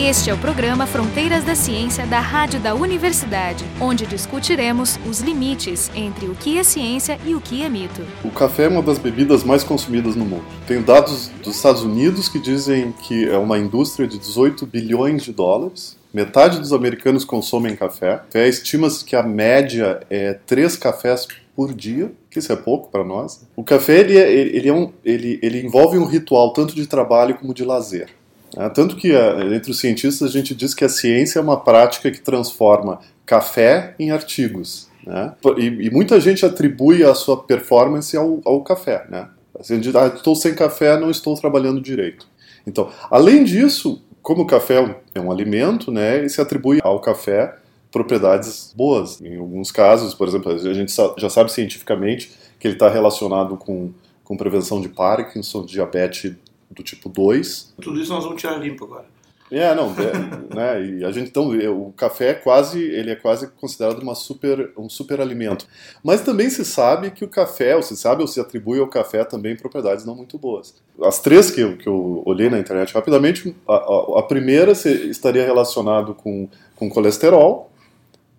Este é o programa Fronteiras da Ciência da Rádio da Universidade, onde discutiremos os limites entre o que é ciência e o que é mito. O café é uma das bebidas mais consumidas no mundo. Tem dados dos Estados Unidos que dizem que é uma indústria de 18 bilhões de dólares. Metade dos americanos consomem café. Estima-se que a média é 3 cafés por dia, que isso é pouco para nós. O café ele, é, ele, é um, ele, ele envolve um ritual tanto de trabalho como de lazer. É, tanto que é, entre os cientistas a gente diz que a ciência é uma prática que transforma café em artigos. Né? E, e, muita gente atribui a sua performance ao, ao café. Né? Assim, de, ah, estou sem café, não estou trabalhando direito. Então, além disso, como o café é um, é alimento, né, se atribui ao café propriedades boas. Em alguns casos, por exemplo, a gente já sabe cientificamente que ele está relacionado com, com prevenção de Parkinson, diabetes do tipo 2. Tudo isso nós vamos tirar limpo agora. É, não, é, né, e a gente então o café é quase, ele é quase considerado uma super, um super alimento. Mas também se sabe que o café, ou se sabe ou se atribui ao café também propriedades não muito boas. As três que eu, que eu olhei na internet rapidamente, a, a, a primeira estaria relacionado com, com colesterol,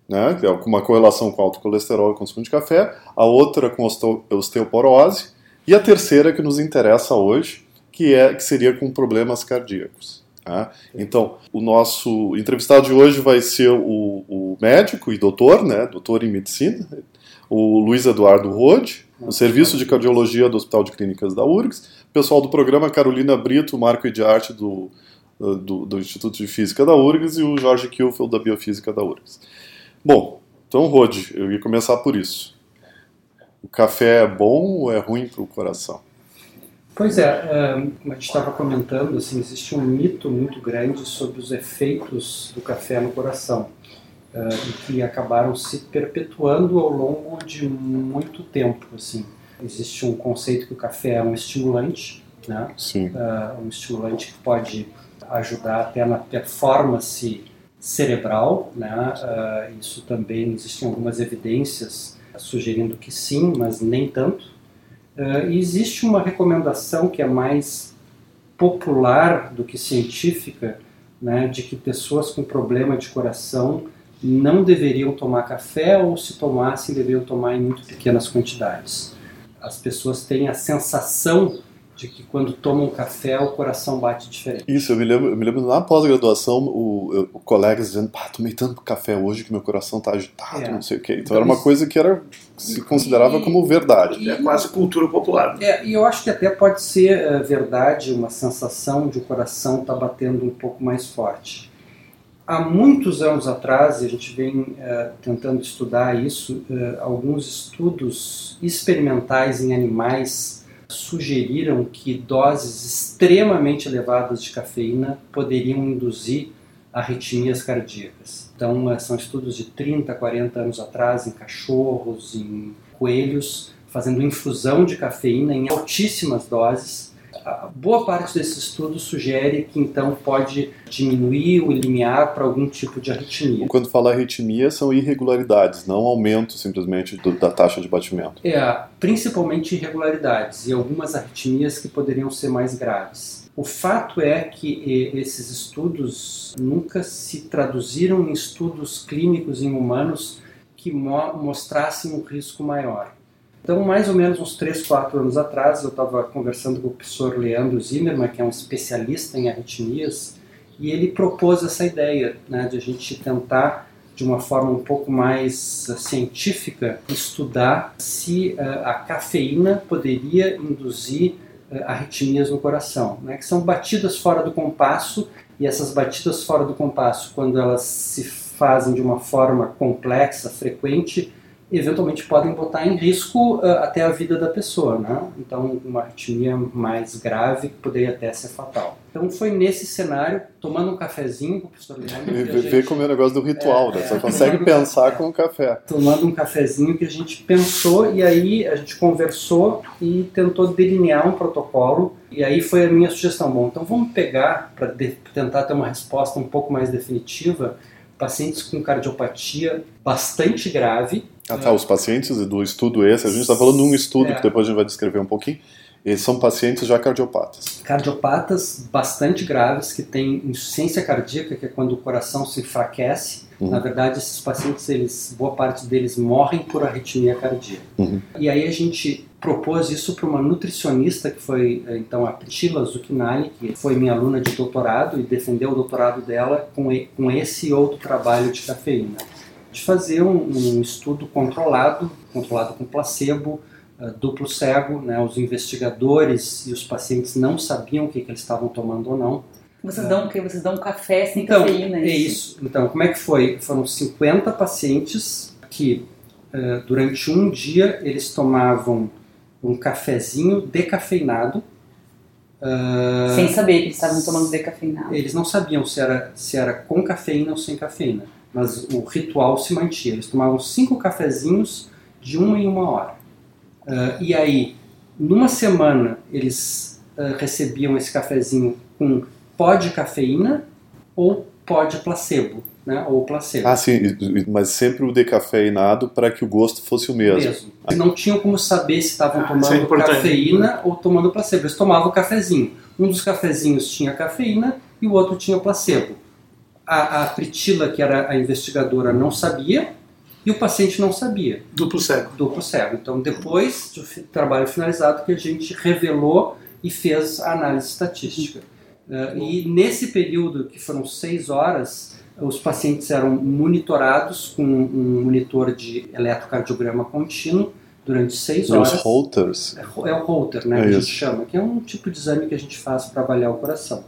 né, que é uma correlação com alto colesterol e consumo de café, a outra com osteoporose e a terceira que nos interessa hoje, que, é, que seria com problemas cardíacos. Tá? Então, o nosso entrevistado de hoje vai ser o, o médico e doutor, né, doutor em medicina, o Luiz Eduardo Rode, o Serviço de Cardiologia do Hospital de Clínicas da URGS, pessoal do programa Carolina Brito, Marco de Arte do, do, do, Instituto de Física da URGS e o Jorge Kielfeld da Biofísica da URGS. Bom, então, Rode, eu ia começar por isso. O café é bom ou é ruim para o coração? Pois é, como a gente estava comentando, assim, existe um mito muito grande sobre os efeitos do café no coração, e que acabaram se perpetuando ao longo de muito tempo. Assim. Existe um conceito que o café é um estimulante, né? Sim. um estimulante que pode ajudar até na performance cerebral, né? isso também existem algumas evidências sugerindo que sim, mas nem tanto. Uh, existe uma recomendação que é mais popular do que científica, né, de que pessoas com problema de coração não deveriam tomar café ou se tomassem deveriam tomar em muito pequenas quantidades. As pessoas têm a sensação de que quando tomam um café o coração bate diferente. Isso, eu me lembro, eu me lembro na pós-graduação, o, o colegas dizendo, pá, tomei tanto café hoje que meu coração tá agitado, é. não sei o quê. Então, então era uma coisa que era se considerava e, como verdade. E, é quase cultura popular. Né? É, e eu acho que até pode ser uh, verdade uma sensação de o coração estar tá batendo um pouco mais forte. Há muitos anos atrás, e a gente vem uh, tentando estudar isso, uh, alguns estudos experimentais em animais sugeriram que doses extremamente elevadas de cafeína poderiam induzir arritmias cardíacas. Então, são estudos de 30, 40 anos atrás em cachorros, em coelhos, fazendo infusão de cafeína em altíssimas doses boa parte desses estudos sugere que então pode diminuir o limiar para algum tipo de arritmia. Quando fala arritmia, são irregularidades, não aumento simplesmente do, da taxa de batimento. É, principalmente irregularidades e algumas arritmias que poderiam ser mais graves. O fato é que esses estudos nunca se traduziram em estudos clínicos em humanos que mo mostrassem um risco maior. Então, mais ou menos uns 3, 4 anos atrás, eu estava conversando com o professor Leandro Zimmermann, que é um especialista em arritmias, e ele propôs essa ideia né, de a gente tentar, de uma forma um pouco mais uh, científica, estudar se uh, a cafeína poderia induzir uh, arritmias no coração, né, que são batidas fora do compasso, e essas batidas fora do compasso, quando elas se fazem de uma forma complexa, frequente, eventualmente podem botar em risco uh, até a vida da pessoa, né? Então, uma arritmia mais grave poderia até ser fatal. Então, foi nesse cenário, tomando um cafezinho com o professor Leandro. Vê gente... como é o negócio do ritual, é, né? Você é, consegue pensar com o café. Tomando um cafezinho que a gente pensou e aí a gente conversou e tentou delinear um protocolo. E aí foi a minha sugestão. Bom, então vamos pegar, para tentar ter uma resposta um pouco mais definitiva, pacientes com cardiopatia bastante grave. Ah, tá. Os pacientes do estudo esse, a gente está falando de um estudo é. que depois a gente vai descrever um pouquinho. Eles são pacientes já cardiopatas. Cardiopatas bastante graves que têm insuficiência cardíaca, que é quando o coração se enfraquece. Uhum. Na verdade, esses pacientes, eles, boa parte deles morrem por arritmia cardíaca. Uhum. E aí a gente propôs isso para uma nutricionista que foi então a Priscila Zucchinali, que foi minha aluna de doutorado e defendeu o doutorado dela com, com esse outro trabalho de cafeína. De fazer um, um estudo controlado, controlado com placebo, uh, duplo cego, né, os investigadores e os pacientes não sabiam o que, que eles estavam tomando ou não. Vocês dão o quê? Vocês dão café sem então, cafeína? É isso. Então, como é que foi? Foram 50 pacientes que uh, durante um dia eles tomavam um cafezinho decafeinado. Uh, sem saber que eles estavam tomando decafeinado. Eles não sabiam se era, se era com cafeína ou sem cafeína, mas o ritual se mantinha. Eles tomavam cinco cafezinhos de uma em uma hora. Uh, e aí, numa semana, eles uh, recebiam esse cafezinho com pó de cafeína ou pó de placebo né, ou placebo. Ah, sim, mas sempre o decafeinado para que o gosto fosse o mesmo. mesmo. Eles não tinham como saber se estavam ah, tomando é cafeína ou tomando placebo. Eles tomavam o cafezinho. Um dos cafezinhos tinha cafeína e o outro tinha placebo. A, a Pritila, que era a investigadora, não sabia e o paciente não sabia. Duplo cego. Duplo cego. Então, depois do trabalho finalizado, que a gente revelou e fez a análise estatística. Uh, e nesse período, que foram seis horas, os pacientes eram monitorados com um monitor de eletrocardiograma contínuo durante seis horas. Os Holters? É, é o Holter, né, é que a gente chama, que é um tipo de exame que a gente faz para avaliar o coração.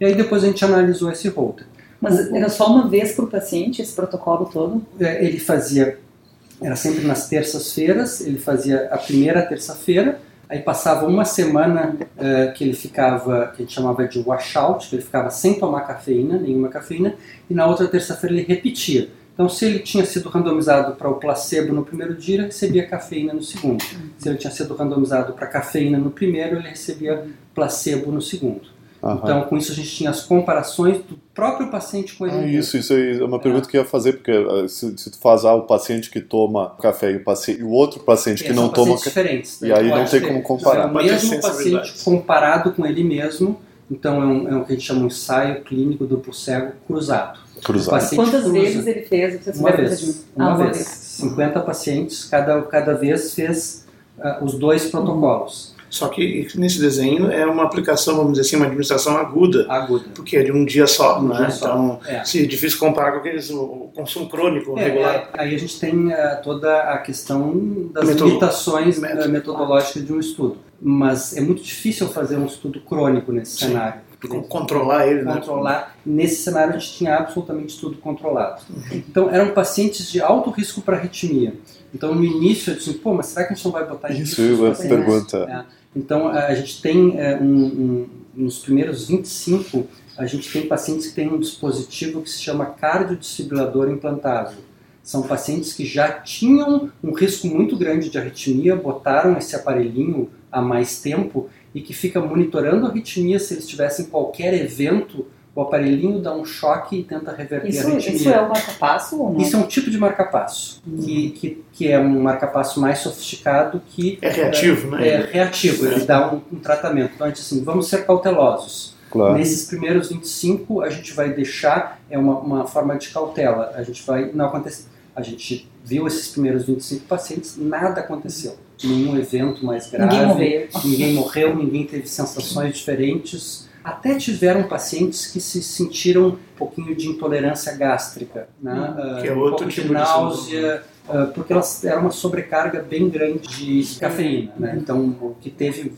E aí depois a gente analisou esse Holter. Mas era só uma vez por paciente esse protocolo todo? É, ele fazia, era sempre nas terças-feiras, ele fazia a primeira terça-feira, Aí passava uma semana uh, que ele ficava, que a gente chamava de washout, que ele ficava sem tomar cafeína, nenhuma cafeína, e na outra terça-feira ele repetia. Então, se ele tinha sido randomizado para o placebo no primeiro dia, ele recebia cafeína no segundo. Se ele tinha sido randomizado para cafeína no primeiro, ele recebia placebo no segundo. Uhum. Então, com isso, a gente tinha as comparações do próprio paciente com ele. Ah, isso, isso é uma pergunta é. que eu ia fazer, porque ah, se, se tu faz ah, o paciente que toma café e o, paciente, e o outro paciente que não toma café. diferentes. Né? E aí não tem como comparar. É o mesmo paciente comparado com ele mesmo, então é, um, é o que a gente chama um ensaio clínico duplo cego cruzado. Cruzado. Quantas cruza. vezes ele fez? Você uma vez. Uma, ah, vez. vez. 50 pacientes, cada, cada vez fez uh, os dois protocolos. Só que nesse desenho é uma aplicação, vamos dizer assim, uma administração aguda. Aguda. Porque é de um dia só, um né? Dia então. É. se é difícil comparar com aqueles, o consumo crônico é, regular. É, aí a gente tem uh, toda a questão das limitações uh, metodológicas de um estudo. Mas é muito difícil fazer um estudo crônico nesse Sim. cenário. Controlar ele, né? Controlar. Nesse cenário a gente tinha absolutamente tudo controlado. Uhum. Então eram pacientes de alto risco para arritmia. Então no início eu disse, pô, mas será que a gente não vai botar isso? Isso é uma pergunta. É. Então, a gente tem é, um, um, nos primeiros 25, a gente tem pacientes que têm um dispositivo que se chama cardiodesfibrilador implantável. São pacientes que já tinham um risco muito grande de arritmia, botaram esse aparelhinho há mais tempo e que fica monitorando a arritmia se eles tivessem qualquer evento o aparelhinho dá um choque e tenta reverter isso, a arritmia. Isso é o marca-passo ou não? Isso é um tipo de marca-passo, hum. que, que, que, é um marca-passo mais sofisticado que... É reativo, é, né? É reativo, ele dá um, um, tratamento. Então a gente assim, vamos ser cautelosos. Claro. Nesses primeiros 25 a gente vai deixar, é uma, uma forma de cautela, a gente vai, não acontecer, a gente viu esses primeiros 25 pacientes, nada aconteceu. Nenhum evento mais grave. Ninguém morreu. Ninguém morreu, ninguém teve sensações diferentes até tiveram pacientes que se sentiram um pouquinho de intolerância gástrica, né? Hum, que é outro um tipo de náusea, uh, porque elas era uma sobrecarga bem grande de cafeína, né? Então, o que teve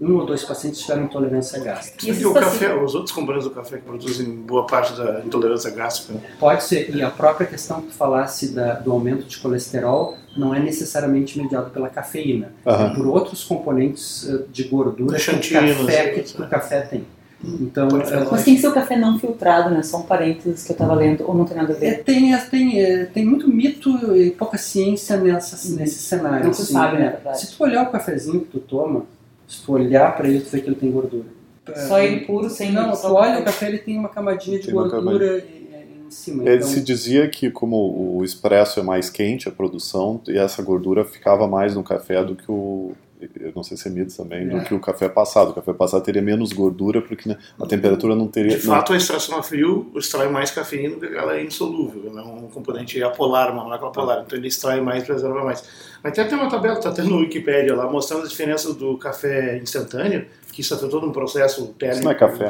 um ou dois pacientes tiveram intolerância gástrica. E, o café, os outros componentes do café que produzem boa parte da intolerância gástrica? Pode ser, e a própria questão que falasse da, do aumento de colesterol não é necessariamente mediado pela cafeína, uhum. é por outros componentes de gordura que o café, que o café tem. Então, é, Mas tem que ser o café não filtrado, né? Só um parênteses que eu estava lendo, ou não tem nada a ver? É, tem, tem, é, tem muito mito e pouca ciência nessa, uhum. nesse cenário. Não se assim, sabe, né? Verdade. Se tu olhar o cafezinho que tu toma, se tu olhar para ele, tu vê que ele tem gordura. Só ele puro, sem Não, tu olha o café, ele tem uma camadinha de tem gordura em cima. Ele então... se dizia que como o expresso é mais quente, a produção, e essa gordura ficava mais no café do que o eu não sei se é mito também, do É. que o café passado. O café passado teria menos gordura porque né, a temperatura não teria. De não- fato, a extração a frio extrai mais cafeína porque ela é insolúvel, é um componente apolar, uma molécula polar, então ele extrai mais, preserva mais. Mas tem até uma tabela, está até no Wikipedia lá, mostrando as diferenças do café instantâneo, que isso é todo um processo térmico. Isso não é café.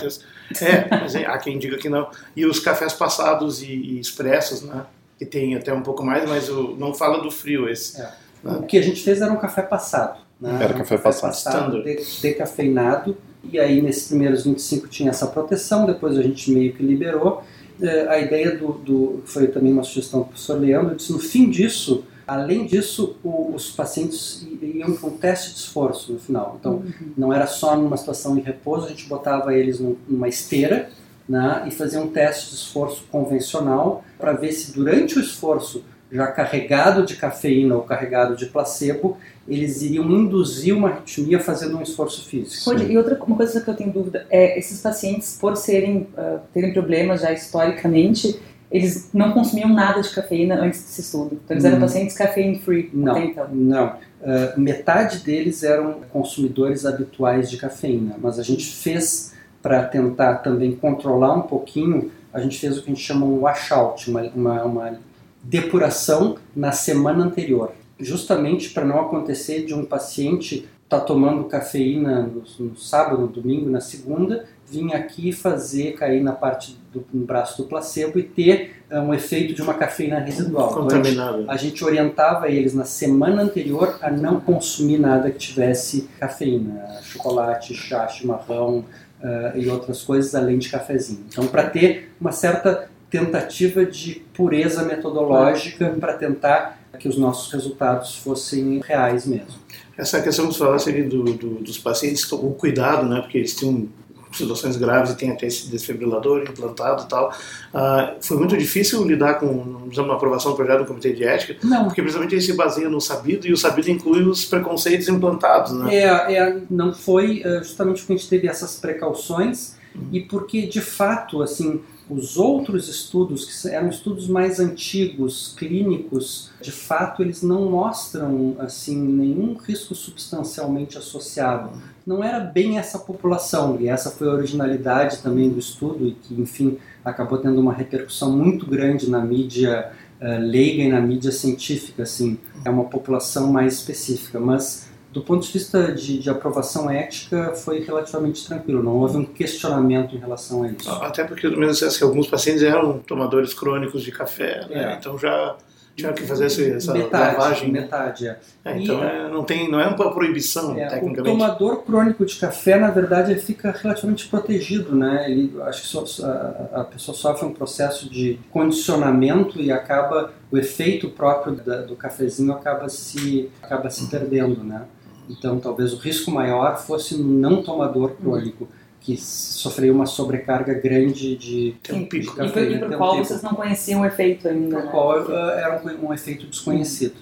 É, mas há quem diga que não. E os cafés passados e, e expressos, né? Que tem até um pouco mais, mas o, não fala do frio esse. É. O que a gente fez era um café passado. Né? Era café passado. De- decafeinado. E aí, nesses primeiros 25 tinha essa proteção, depois a gente meio que liberou. Eh, A ideia do, do- foi também uma sugestão do professor Leandro, disse no fim disso, além disso, o- os pacientes iam para um teste de esforço no final. Então, não era só numa situação de repouso, a gente botava eles num- numa esteira né, e fazia um teste de esforço convencional para ver se durante o esforço, já carregado de cafeína ou carregado de placebo, eles iriam induzir uma arritmia fazendo um esforço físico. Pode- E outra uma coisa que eu tenho dúvida é esses pacientes, por serem ah, terem problemas já historicamente, eles não consumiam nada de cafeína antes desse estudo. Então eles eram Hum. pacientes caffeine free Não, até então. não. Ah, metade deles eram consumidores habituais de cafeína, mas a gente fez para tentar também controlar um pouquinho, a gente fez o que a gente chama um washout, uma, uma, uma depuração na semana anterior, justamente para não acontecer de um paciente estar tomando cafeína no, no sábado, no domingo, na segunda, vir aqui fazer cair na parte do no braço do placebo e ter ah, um efeito de uma cafeína residual. Então, a gente- a gente orientava eles na semana anterior a não consumir nada que tivesse cafeína, chocolate, chá, chimarrão ah, e outras coisas além de cafezinho. Então, para ter uma certa tentativa de pureza metodológica para tentar que os nossos resultados fossem reais mesmo. Essa questão que você falasse ali do, do- dos pacientes, o cuidado, né? Porque eles tinham situações graves e tem até esse desfibrilador implantado e tal. Ah, foi muito difícil lidar com, por exemplo, a aprovação do projeto do Comitê de Ética, Não, porque precisamente ele se baseia no sabido e o sabido inclui os preconceitos implantados, né? É, é, não foi eh, justamente porque a gente teve essas precauções e porque, de fato, assim, os outros estudos, que eram estudos mais antigos, clínicos, de fato, eles não mostram, assim, nenhum risco substancialmente associado. Não era bem essa população, e essa foi a originalidade também do estudo, e que, enfim, acabou tendo uma repercussão muito grande na mídia eh, leiga e na mídia científica, assim, é uma população mais específica, mas do ponto de vista de, de aprovação ética foi relativamente tranquilo, não houve um questionamento em relação a isso. Até porque o dissesse que alguns pacientes eram tomadores crônicos de café, né? É. Então já tinham que fazer esse- essa metade, lavagem. né? metade, é. É, então é, não, tem, não é uma proibição, É, o tecnicamente. tomador crônico de café, na verdade, ele fica relativamente protegido, né? Ele, acho que a, a pessoa sofre um processo de condicionamento e acaba o efeito próprio da- do cafezinho acaba se acaba se perdendo, né? Então, talvez o risco maior fosse no não tomador crônico que sofreu uma sobrecarga grande de Tem um pico. de E cafeína, por tem um qual pico. vocês não conheciam o efeito ainda, Por né? qual eh, era um, um efeito desconhecido.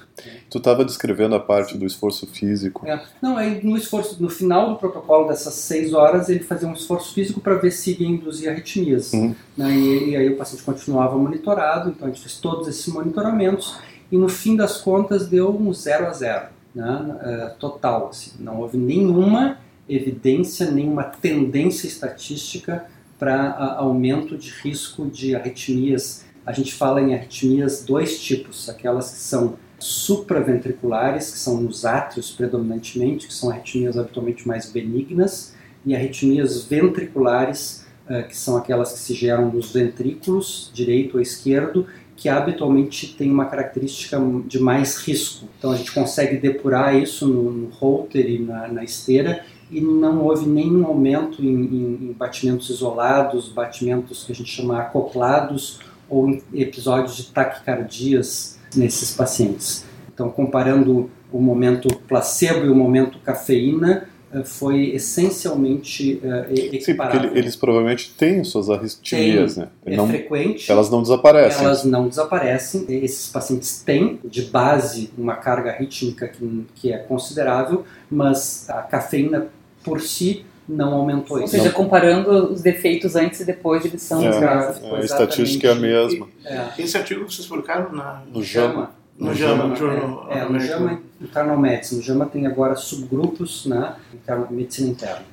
Tu estava descrevendo a parte do esforço físico. É. Não, aí no esforço, no final do protocolo dessas seis horas, ele fazia um esforço físico para ver se ia induzir arritmias. Uhum. Né? E, e aí o paciente continuava monitorado, então a gente fez todos esses monitoramentos e no fim das contas deu um zero a zero, né? É, total. Assim. Não houve nenhuma evidência, nenhuma tendência estatística para aumento de risco de arritmias. A gente fala em arritmias dois tipos, aquelas que são supraventriculares, que são nos átrios predominantemente, que são arritmias habitualmente mais benignas, e arritmias ventriculares, eh, que são aquelas que se geram nos ventrículos, direito ou esquerdo, que habitualmente tem uma característica de mais risco. Então a gente consegue depurar isso no, no holter e na, na esteira e não houve nenhum aumento em, em- em batimentos isolados, batimentos que a gente chama acoplados ou episódios de taquicardias nesses pacientes. Então, comparando o momento placebo e o momento cafeína, foi essencialmente eh, e- Sim, ele- eles provavelmente têm suas arritmias, né? é Não- frequente. elas não desaparecem. Elas não desaparecem. Esses pacientes têm, de base, uma carga rítmica que, que é considerável, mas a cafeína por si não aumentou Ou isso. seja, comparando os defeitos antes e depois de lição É. gases. É, a estatística é a mesma. É, Esse artigo vocês publicaram na. No JAMA. No JAMA, no é, Journal é, no. JAMA Internal Medicine. No JAMA tem agora subgrupos, né? Interna- Medicina interna.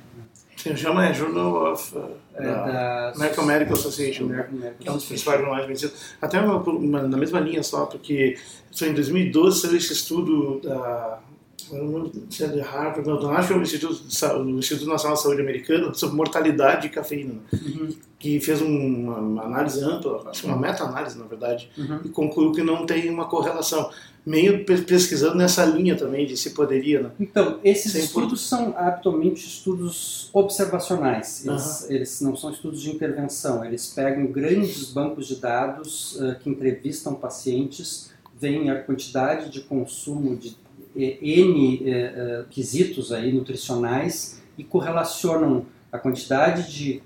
Sim, o JAMA é Journal of uh, É, da American Medical Association. American Medical que é um dos principais jornais de medicina. Até uma, uma- na mesma linha só, porque só em 2012 saiu esse estudo da. Se é de Harvard, não, acho que é o Instituto, o Instituto Nacional de Saúde Americano sobre mortalidade de cafeína, Uhum, que fez um- uma, uma análise ampla, acho que uma meta-análise, na verdade, uhum. e concluiu que não tem uma correlação. Meio pe- pesquisando nessa linha também de se poderia, né? Então, esses Sem estudos são habitualmente estudos observacionais. Eles, eles não são estudos de intervenção. Eles pegam grandes bancos de dados eh, que entrevistam pacientes, veem a quantidade de consumo de N eh, eh, quesitos aí, nutricionais e correlacionam a quantidade de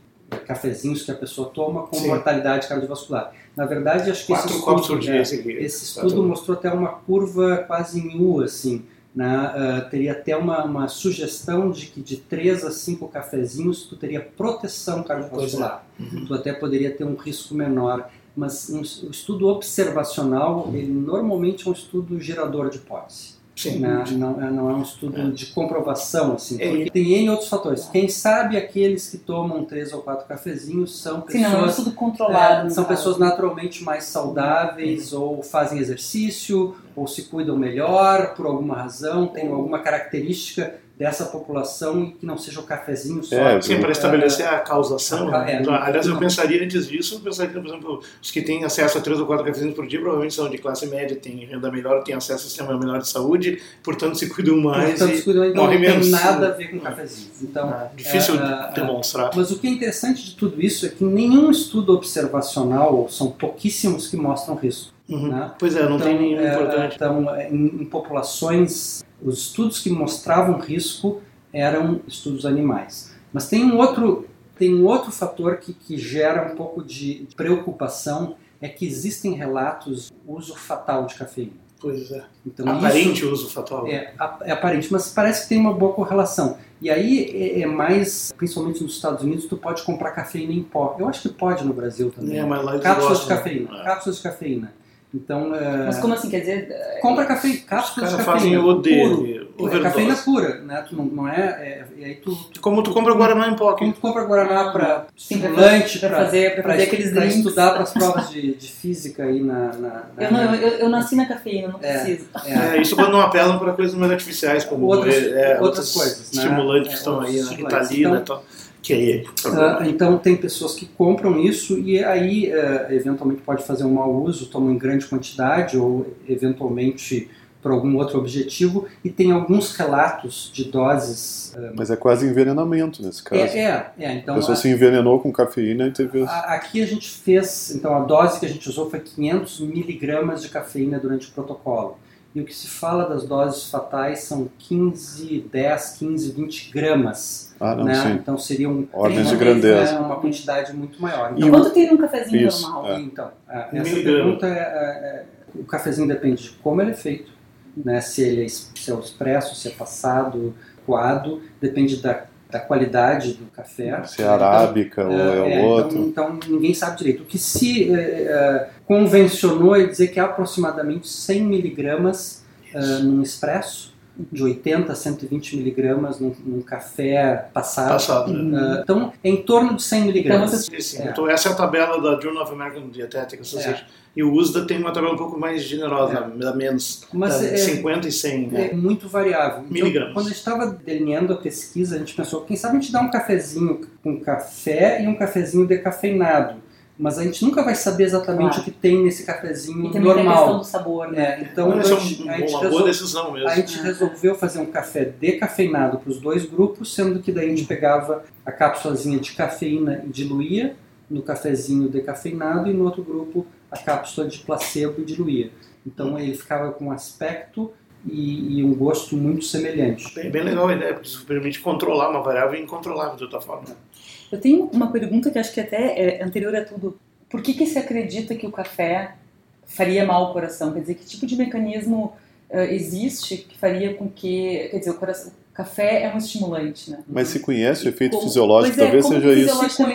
cafezinhos que a pessoa toma com Sim. mortalidade cardiovascular. Na verdade, acho que esse Quatro por estudo, dia. é, esse esse estudo mostrou até uma curva quase em U, assim. Né? Ah, teria até uma, uma sugestão de que de 3 a 5 cafezinhos tu teria proteção cardiovascular. Uhum. Tu até poderia ter um risco menor. Mas um, o estudo observacional, ele normalmente é um estudo gerador de hipótese. Sim. Né? Não, é- não é um estudo de comprovação, assim, É. porque tem N outros fatores. Quem sabe aqueles que tomam três ou quatro cafezinhos são Sim, não é um pessoas estudo controlado. é, são caso. pessoas naturalmente mais saudáveis, ou fazem exercício, ou se cuidam melhor por alguma razão, tem alguma característica dessa população e que não seja o cafezinho só. É, Sim, para estabelecer a causação. Ah, né? é, Então, não- aliás, eu pensaria antes disso, eu pensaria, por exemplo, os que têm acesso a três ou quatro cafezinhos por dia provavelmente são de classe média, têm renda melhor, têm acesso a sistema melhor de saúde, portanto se cuidam mais Portanto, e se cuidam, então não tem nada a ver com cafezinhos. Então, Ah, difícil é, de demonstrar. Mas o que é interessante de tudo isso é que nenhum estudo observacional, são pouquíssimos que mostram risco. Uhum. né? Pois é, não tem nenhum é, importante. Então, é, em, em populações, os estudos que mostravam risco eram estudos animais. Mas tem um outro, tem um outro fator que, que gera um pouco de preocupação, é que existem relatos de uso fatal de cafeína. Pois é. Então, Aparente uso fatal. é, é aparente, mas parece que tem uma boa correlação. E aí é, é mais, principalmente nos Estados Unidos, tu pode comprar cafeína em pó. Eu acho que pode no Brasil também. É, mas lá Cápsulas de gostam, cafeína. né? Cápsulas de cafeína. Então, é, Mas como assim? Quer dizer, compra café, Os cápsulas de cafeína. o puro. dele, É overdose. cafeína pura, né? Tu não, não é, é- E aí tu, tu, Como tu compra Guaraná em pó, como tu compra Guaraná para Sim, pra- estimulante, pra para fazer, pra fazer aqueles drinks. estudar para as provas de, de física aí na... na, na- Eu, não, eu, eu nasci na cafeína, não É. preciso. é. É, isso quando não apelam para coisas mais artificiais, como Outras- é, outras coisas, né? estimulantes É, que estão aí, né? estimulantes. Ritalina Então, e tal. Que aí, Ah, então tem pessoas que compram isso e aí eh, eventualmente pode fazer um mau uso, tomam em grande quantidade ou eventualmente por algum outro objetivo e tem alguns relatos de doses. ah, Mas é quase envenenamento nesse caso. é, é, é, então a pessoa a- se envenenou com cafeína e teve. a- aqui a gente fez, então a dose que a gente usou foi 500 miligramas de cafeína durante o protocolo. E o que se fala das doses fatais são 15, 10, 15, 20 gramas. Ah, não, né? sim. Então seriam Ordens de Uma grandeza. né, uma quantidade muito maior. E Então, o- Quanto tem um cafezinho Isso, normal? é. Então, Um essa miligrama. pergunta é, é- é- o cafezinho depende de como ele é feito, né? Se ele é, se é o expresso, se é passado, coado, depende da, da qualidade do café. Se é Então, arábica ou é, é, o outro. Então, então ninguém sabe direito. O que se é, é, convencionou é dizer que há aproximadamente 100 miligramas é, num expresso, de 80 a 120 miligramas num, num café passado. passado. né? É, então, é em torno de 100 miligramas. Então, Sim, sim. É. Então, essa é a tabela da Journal of American Dietetic Association. E o USDA tem uma tabela um pouco mais generosa, dá menos. Mas é- 50 e 100. né? É muito variável. Então, Miligramas. quando a gente estava delineando a pesquisa, a gente pensou, quem sabe a gente dá um cafezinho com café e um cafezinho decafeinado. Mas a gente nunca vai saber exatamente Claro. o que tem nesse cafezinho E tem a questão normal. do sabor, né? É, então, a Essa é gente, um- a gente uma boa resol- decisão mesmo. a gente resolveu fazer um café decafeinado para os dois grupos, sendo que daí a gente pegava a cápsulazinha de cafeína e diluía no cafezinho decafeinado e no outro grupo a cápsula de placebo e diluía. Então ele ficava com um aspecto e, e um gosto muito semelhante. Bem, bem legal a ideia, porque isso permite controlar uma variável incontrolável de outra forma. Eu tenho uma pergunta que acho que até é anterior a tudo. Por que, que se acredita que o café faria mal ao coração? Quer dizer, que tipo de mecanismo eh, existe que faria com que. Quer dizer, o coração, Café é um estimulante, né? Mas se conhece o efeito Como- fisiológico, é, talvez como seja isso.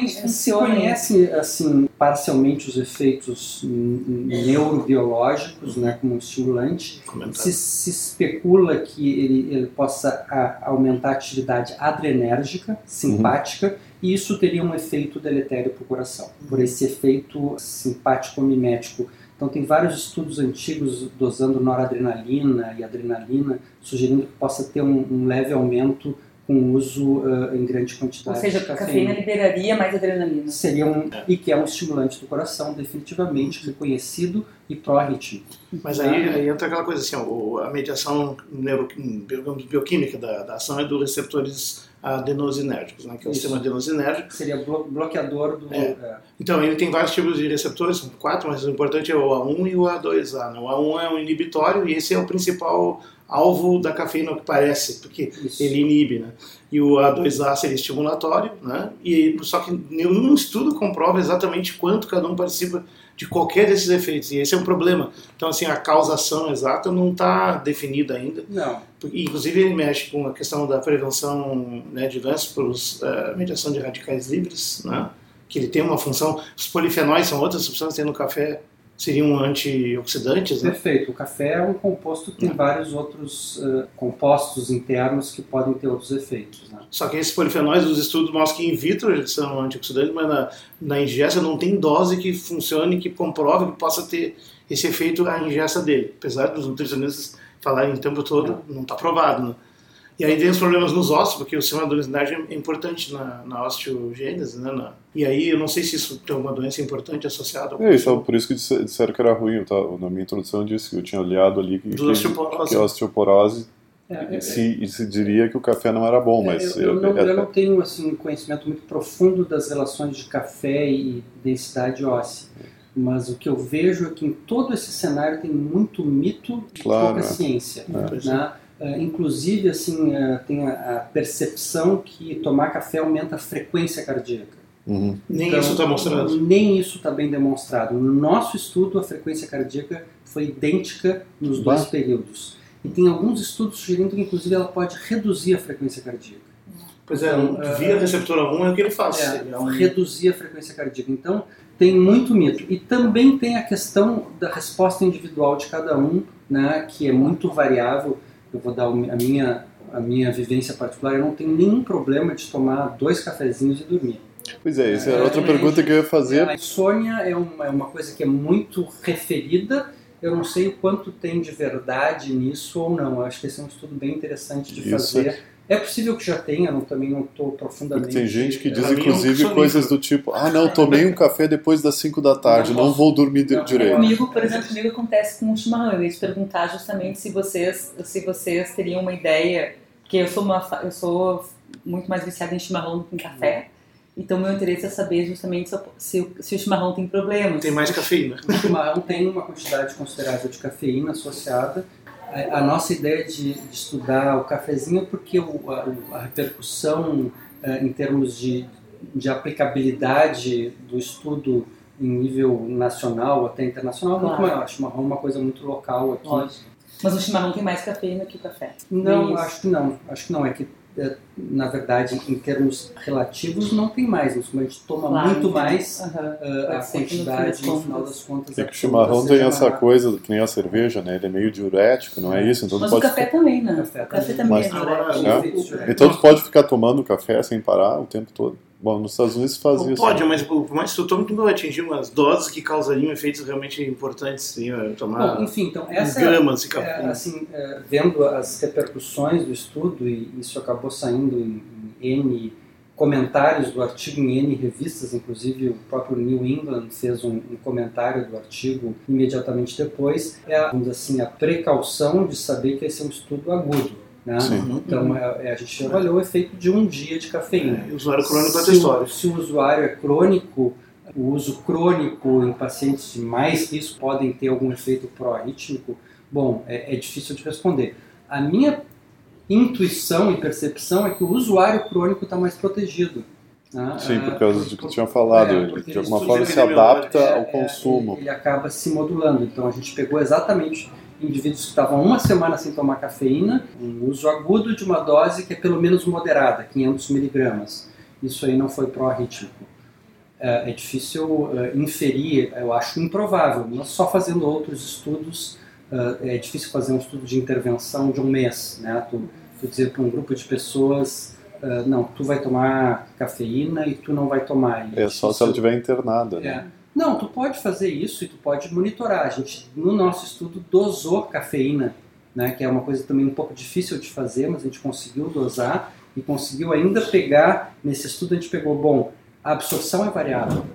Se funciona. conhece assim parcialmente os efeitos neurobiológicos, né, como um estimulante. Se, se especula que ele, ele possa a- aumentar a atividade adrenérgica, simpática, e isso teria um efeito deletério para o coração, por esse efeito simpático mimético. Então tem vários estudos antigos dosando noradrenalina e adrenalina, sugerindo que possa ter um, um leve aumento com uso ah, em grande Ou quantidade seja, de a cafeína liberaria mais adrenalina. seria um e que é um estimulante do coração definitivamente reconhecido e pró-arrítmico. Mas aí, aí entra aquela coisa assim, ó, a mediação neuro, digamos, bioquímica da, da ação é dos receptores adenosinérgicos, né, que é o Isso. sistema adenosinérgico. Seria blo- bloqueador do É. é, Então, ele tem vários tipos de receptores, são quatro, mas o importante é o A1 e o A2A. Né? O A1 é um inibitório e esse é o principal alvo da cafeína, o que parece, porque isso. ele inibe, né? E o A2A seria estimulatório, né? E só que nenhum estudo comprova exatamente quanto cada um participa de qualquer desses efeitos. E esse é um problema. Então, assim, a causação exata não está definida ainda. Não, Inclusive, ele mexe com a questão da prevenção né, de doenças por uh, mediação de radicais livres, né? Que ele tem uma função. Os polifenóis são outras substâncias que tem no café, seriam antioxidantes, né? perfeito. O café é um composto que tem vários outros eh, compostos internos que podem ter outros efeitos. Né? Só que esses polifenóis, os estudos mostram que in vitro eles são antioxidantes, mas na, na ingesta não tem dose que funcione, que comprove que possa ter esse efeito a ingesta dele. Apesar dos nutricionistas falarem o tempo todo, não está provado. Né? E aí vem os problemas nos ossos, porque o sistema adenosinérgico é importante na, na osteogênese, né? Na, e aí eu não sei se isso tem uma doença importante associada É isso, por isso que disse- disseram que era ruim. Tava- na minha introdução eu disse que eu tinha olhado ali que, Do osteoporose. que a osteoporose É, é, se, e se diria que o café não era bom, mas eu, eu não, é- eu não tenho assim, um conhecimento muito profundo das relações de café e densidade óssea. Mas o que eu vejo é que em todo esse cenário tem muito mito e Claro, pouca é. ciência. É. né? Eh, inclusive, assim, eh, tem a, a percepção que tomar café aumenta a frequência cardíaca. Uhum. Nem Então, isso está mostrando. Nem isso está bem demonstrado. No nosso estudo, a frequência cardíaca foi idêntica nos Bah. dois períodos. E tem alguns estudos sugerindo que, inclusive, ela pode reduzir a frequência cardíaca. Pois é, Então, via é- receptora 1 é o que ele faz. É, Ele é um- reduzir a frequência cardíaca. Então, tem muito mito. E também tem a questão da resposta individual de cada um, né, que é muito variável. Eu vou dar a minha, a minha vivência particular. Eu não tenho nenhum problema de tomar dois cafezinhos e dormir. Pois é, essa era É, outra é, pergunta que eu ia fazer. A insônia é uma, é uma coisa que é muito referida. Eu não sei o quanto tem de verdade nisso ou não. Eu acho que esse é um estudo bem interessante de Isso fazer. É possível que já tenha, eu não- também não estou Porque profundamente. tem gente que diz, Pra mim é inclusive, coisas do tipo: ah, não, tomei um café depois das 5 da tarde, Não não vou dormir Não, direito. Comigo, por exemplo, comigo acontece com o chimarrão. Eu ia te perguntar justamente se vocês, se vocês teriam uma ideia, porque eu sou uma, eu sou muito mais viciada em chimarrão do que em café. Então meu interesse é saber justamente se, se o- se o chimarrão tem problemas. Tem mais cafeína. O chimarrão tem uma quantidade considerável de cafeína associada. A, a nossa ideia de, de estudar o cafezinho é porque o, a, a repercussão eh, em termos de, de aplicabilidade do estudo em nível nacional ou até internacional é muito Claro. maior. O chimarrão é uma coisa muito local aqui. Lógico. Mas o chimarrão tem mais cafeína que o café. Não, acho que não. Acho que não. É que, é, na verdade, em termos relativos, não tem mais. Mas como a gente toma Claro, muito mais, Aham. uh, a que no quantidade, das no final das contas... É que o chimarrão tem essa coisa, que nem a cerveja, né? Ele é meio diurético, não é isso? Então Mas o pode café também, né? Café o café também. é Mas- Agora, diurético. É? Então tu pode ficar tomando café sem parar o tempo todo. Bom, nos Estados Unidos faz Não isso. pode, mas por mais que tome, não vai atingir umas doses que causariam efeitos realmente importantes. Sim, eu tomar Bom, enfim, então essa gramas é, café. assim, é, vendo as repercussões do estudo e isso acabou saindo em, em N comentários do artigo em N revistas, inclusive o próprio New England fez um, um comentário do artigo imediatamente depois, é vamos dizer assim a precaução de saber que esse é um estudo agudo. Né? Então é, é, a gente avaliou o efeito de um dia de cafeína. É, o usuário crônico é se, história. o, se o usuário é crônico, o uso crônico em pacientes de mais risco podem ter algum efeito pró-arrítmico? Bom, é, é difícil de responder. A minha intuição e percepção é que o usuário crônico está mais protegido. né? Sim, Ah, por causa do que tinha falado. é, de alguma forma se epidemiológico, adapta é, ao é, consumo. ele, ele acaba se modulando. Então a gente pegou exatamente indivíduos que estavam uma semana sem tomar cafeína, um uso agudo de uma dose que é pelo menos moderada, 500 miligramas. Isso aí não foi pró-rítmico. É, é difícil é, inferir, eu acho improvável, mas só fazendo outros estudos, é, é difícil fazer um estudo de intervenção de um mês, né? Tu, tu dizer para um grupo de pessoas, não, tu vai tomar cafeína e tu não vai tomar. É, só se ela estiver internada, né? É. Não, tu pode fazer isso e tu pode monitorar. A gente, no nosso estudo, dosou cafeína, né, que é uma coisa também um pouco difícil de fazer, mas a gente conseguiu dosar e conseguiu ainda pegar, nesse estudo a gente pegou, bom, a absorção é variável.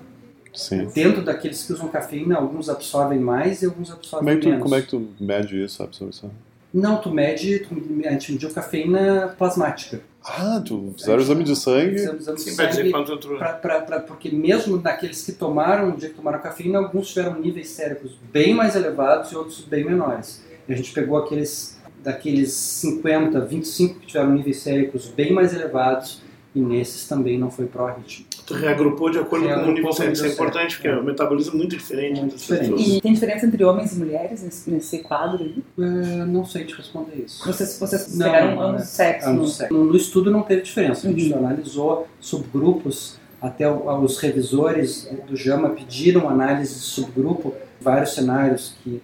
Sim. Dentro daqueles que usam cafeína, alguns absorvem mais e alguns absorvem como é tu, menos. Como é que tu mede isso, a absorção? Não, tu mede, tu, a gente mediu cafeína plasmática. Ah, tu fizeram o exame de sangue? Fizemos exame de sangue pra, pra, pra- porque mesmo daqueles que tomaram, no dia que tomaram cafeína, alguns tiveram níveis cérebros bem mais elevados e outros bem menores. E a gente pegou aqueles, daqueles 50, 25 que tiveram níveis cérebros bem mais elevados e nesses também não foi pró-ritmo. Tu reagrupou de acordo com o Reagrupou nível com o cérebro. Isso é nível importante, porque é um metabolismo muito diferente. Muito diferente. pessoas. E tem diferença entre homens e mulheres nesse, nesse quadro aí? Eh, não sei te responder isso. Vocês, vocês Não, pegaram não, ambos é. os sexos? Ah, no, no- sexo. No- no estudo não teve diferença. A gente Uhum. analisou subgrupos, até os revisores do JAMA pediram análise de subgrupo, vários cenários que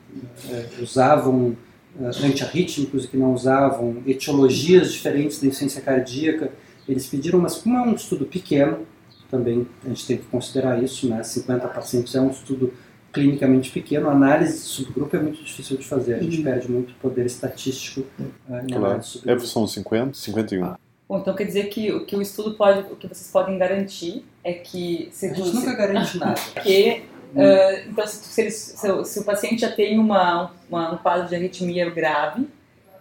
eh, usavam eh, antiarrítmicos e que não usavam, etiologias diferentes da insuficiência cardíaca. Eles pediram, mas como é um estudo pequeno, também a gente tem que considerar isso, né? 50 pacientes é um estudo clinicamente pequeno, a análise de subgrupo é muito difícil de fazer, a gente Uhum. perde muito poder estatístico em Claro. É, são 50? 51. Bom, então quer dizer que o que o estudo pode, o que vocês podem garantir é que se A gente se- nunca garante nada. que ah, então se, se, se o paciente já tem uma, uma- um quadro de arritmia grave,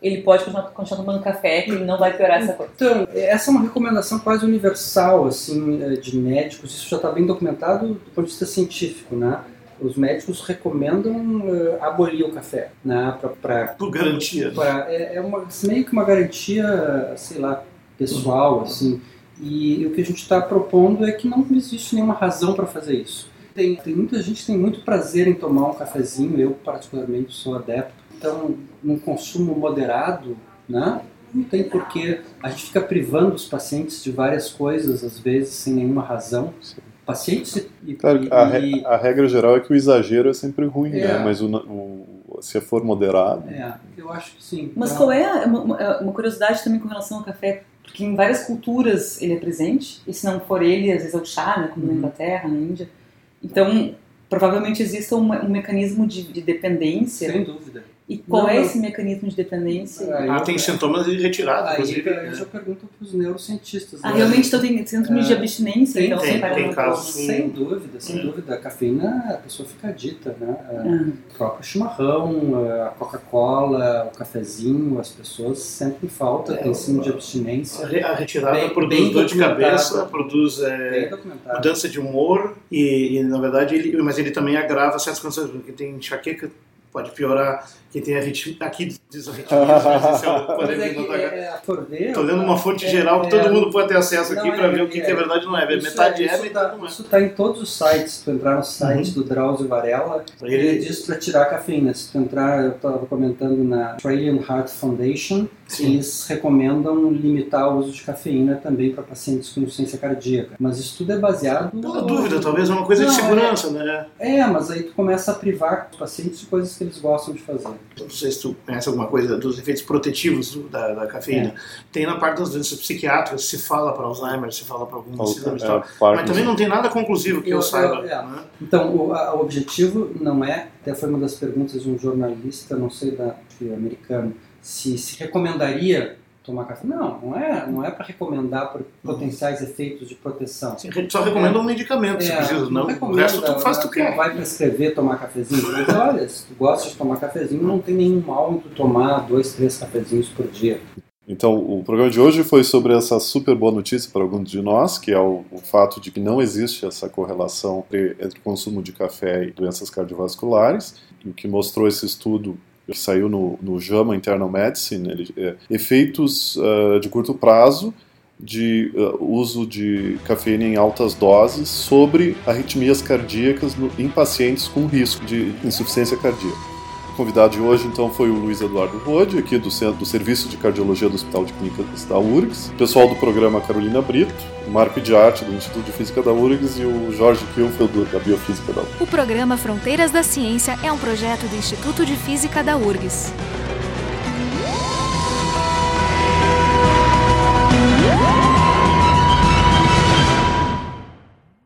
ele pode continuar, continuar tomando café, que ele não vai piorar essa coisa. Então, essa é uma recomendação quase universal assim eh, de médicos. Isso já está bem documentado do ponto de vista científico, né? Os médicos recomendam eh, abolir o café, né? Para Por garantia. né? é, é uma, meio que uma garantia, sei lá, pessoal, assim. E o que a gente está propondo é que não existe nenhuma razão para fazer isso. Tem, tem muita gente que tem muito prazer em tomar um cafezinho, eu particularmente sou adepto. Então, num consumo moderado, né? Não tem porquê. A gente fica privando os pacientes de várias coisas, às vezes, sem nenhuma razão. Pacientes e. e- Claro, que a, e- re- a regra geral é que o exagero é sempre ruim, É. né? Mas o, o- se for moderado. é, eu acho que sim. Mas qual é a- uma, uma- uma curiosidade também com relação ao café? Porque em várias culturas ele é presente, e se não for ele, às vezes é o chá, né, como na Uhum. Inglaterra, na Índia. Então, provavelmente exista um, um mecanismo de, de dependência. Sem dúvida. E qual Não, é não. esse mecanismo de dependência? Aí Ah, eu- tem sintomas de retirada, Aí inclusive. eu já pergunto para os neurocientistas. Ah, né? realmente então tem síndrome de É. abstinência, Tem, então tem, tem casos. Sem dúvida, sem dúvida. A cafeína, a pessoa fica adita, né? Ah. O próprio chimarrão, a Coca-Cola, o cafezinho, as pessoas sentem falta, É, tem síndrome de abstinência. A retirada Bem- produz bem dor de cabeça, produz é, mudança de humor e, e, na verdade ele, mas ele também agrava certas condições, porque tem enxaqueca pode piorar, quem tem arritmia, aqui diz arritmia, mas esse é o Mas é polêmico que da é, é, Tô lendo uma fonte é- geral que é- todo mundo pode ter acesso aqui para é- ver o que, é- que é verdade e não é. Isso Metade é, isso metade tá, não é. Isso está em todos os sites. Se tu entrar no site do Drauzio Varela, ele, Ele- diz para tirar a cafeína. Se tu entrar, eu estava comentando na Australian Heart Foundation, Sim. eles recomendam limitar o uso de cafeína também para pacientes com insuficiência cardíaca. Mas isso tudo é baseado... Pela dúvida, talvez é uma coisa de Não, segurança, né? É, mas aí tu começa a privar os pacientes de coisas que eles gostam de fazer. Não sei se tu conhece alguma coisa dos efeitos protetivos da, da cafeína. É. Tem na parte das doenças psiquiátricas, se fala para Alzheimer, se fala para algumas síndromes e É. Mas também não tem nada conclusivo que eu, Eu- saiba. eu- é. né? Então, o, a- o objetivo não é, até foi uma das perguntas de um jornalista, não sei da americano, se se recomendaria tomar café. Não, não é, não é para recomendar por potenciais efeitos de proteção. Sim, Só recomenda um medicamento, se É, precisa. Não, o recomenda, resto tu faz o que tu não quer. vai prescrever tomar cafezinho. Mas olha, se tu gosta de tomar cafezinho, não tem nenhum mal em tu tomar dois, três cafezinhos por dia. Então, o programa de hoje foi sobre essa super boa notícia para alguns de nós, que é o, o fato de que não existe essa correlação entre, entre o consumo de café e doenças cardiovasculares, e o que mostrou esse estudo que saiu no, no JAMA Internal Medicine, ele, é, efeitos ah, de curto prazo de ah, uso de cafeína em altas doses sobre arritmias cardíacas no- em pacientes com risco de insuficiência cardíaca. Convidado de hoje, então, foi o Luiz Eduardo Rode, aqui do, Centro, do Serviço de Cardiologia do Hospital de Clínicas da URGS, o pessoal do programa Carolina Brito, o Marco de Arte, do Instituto de Física da URGS, e o Jorge Kilfeld, da Biofísica da URGS. O programa Fronteiras da Ciência é um projeto do Instituto de Física da URGS.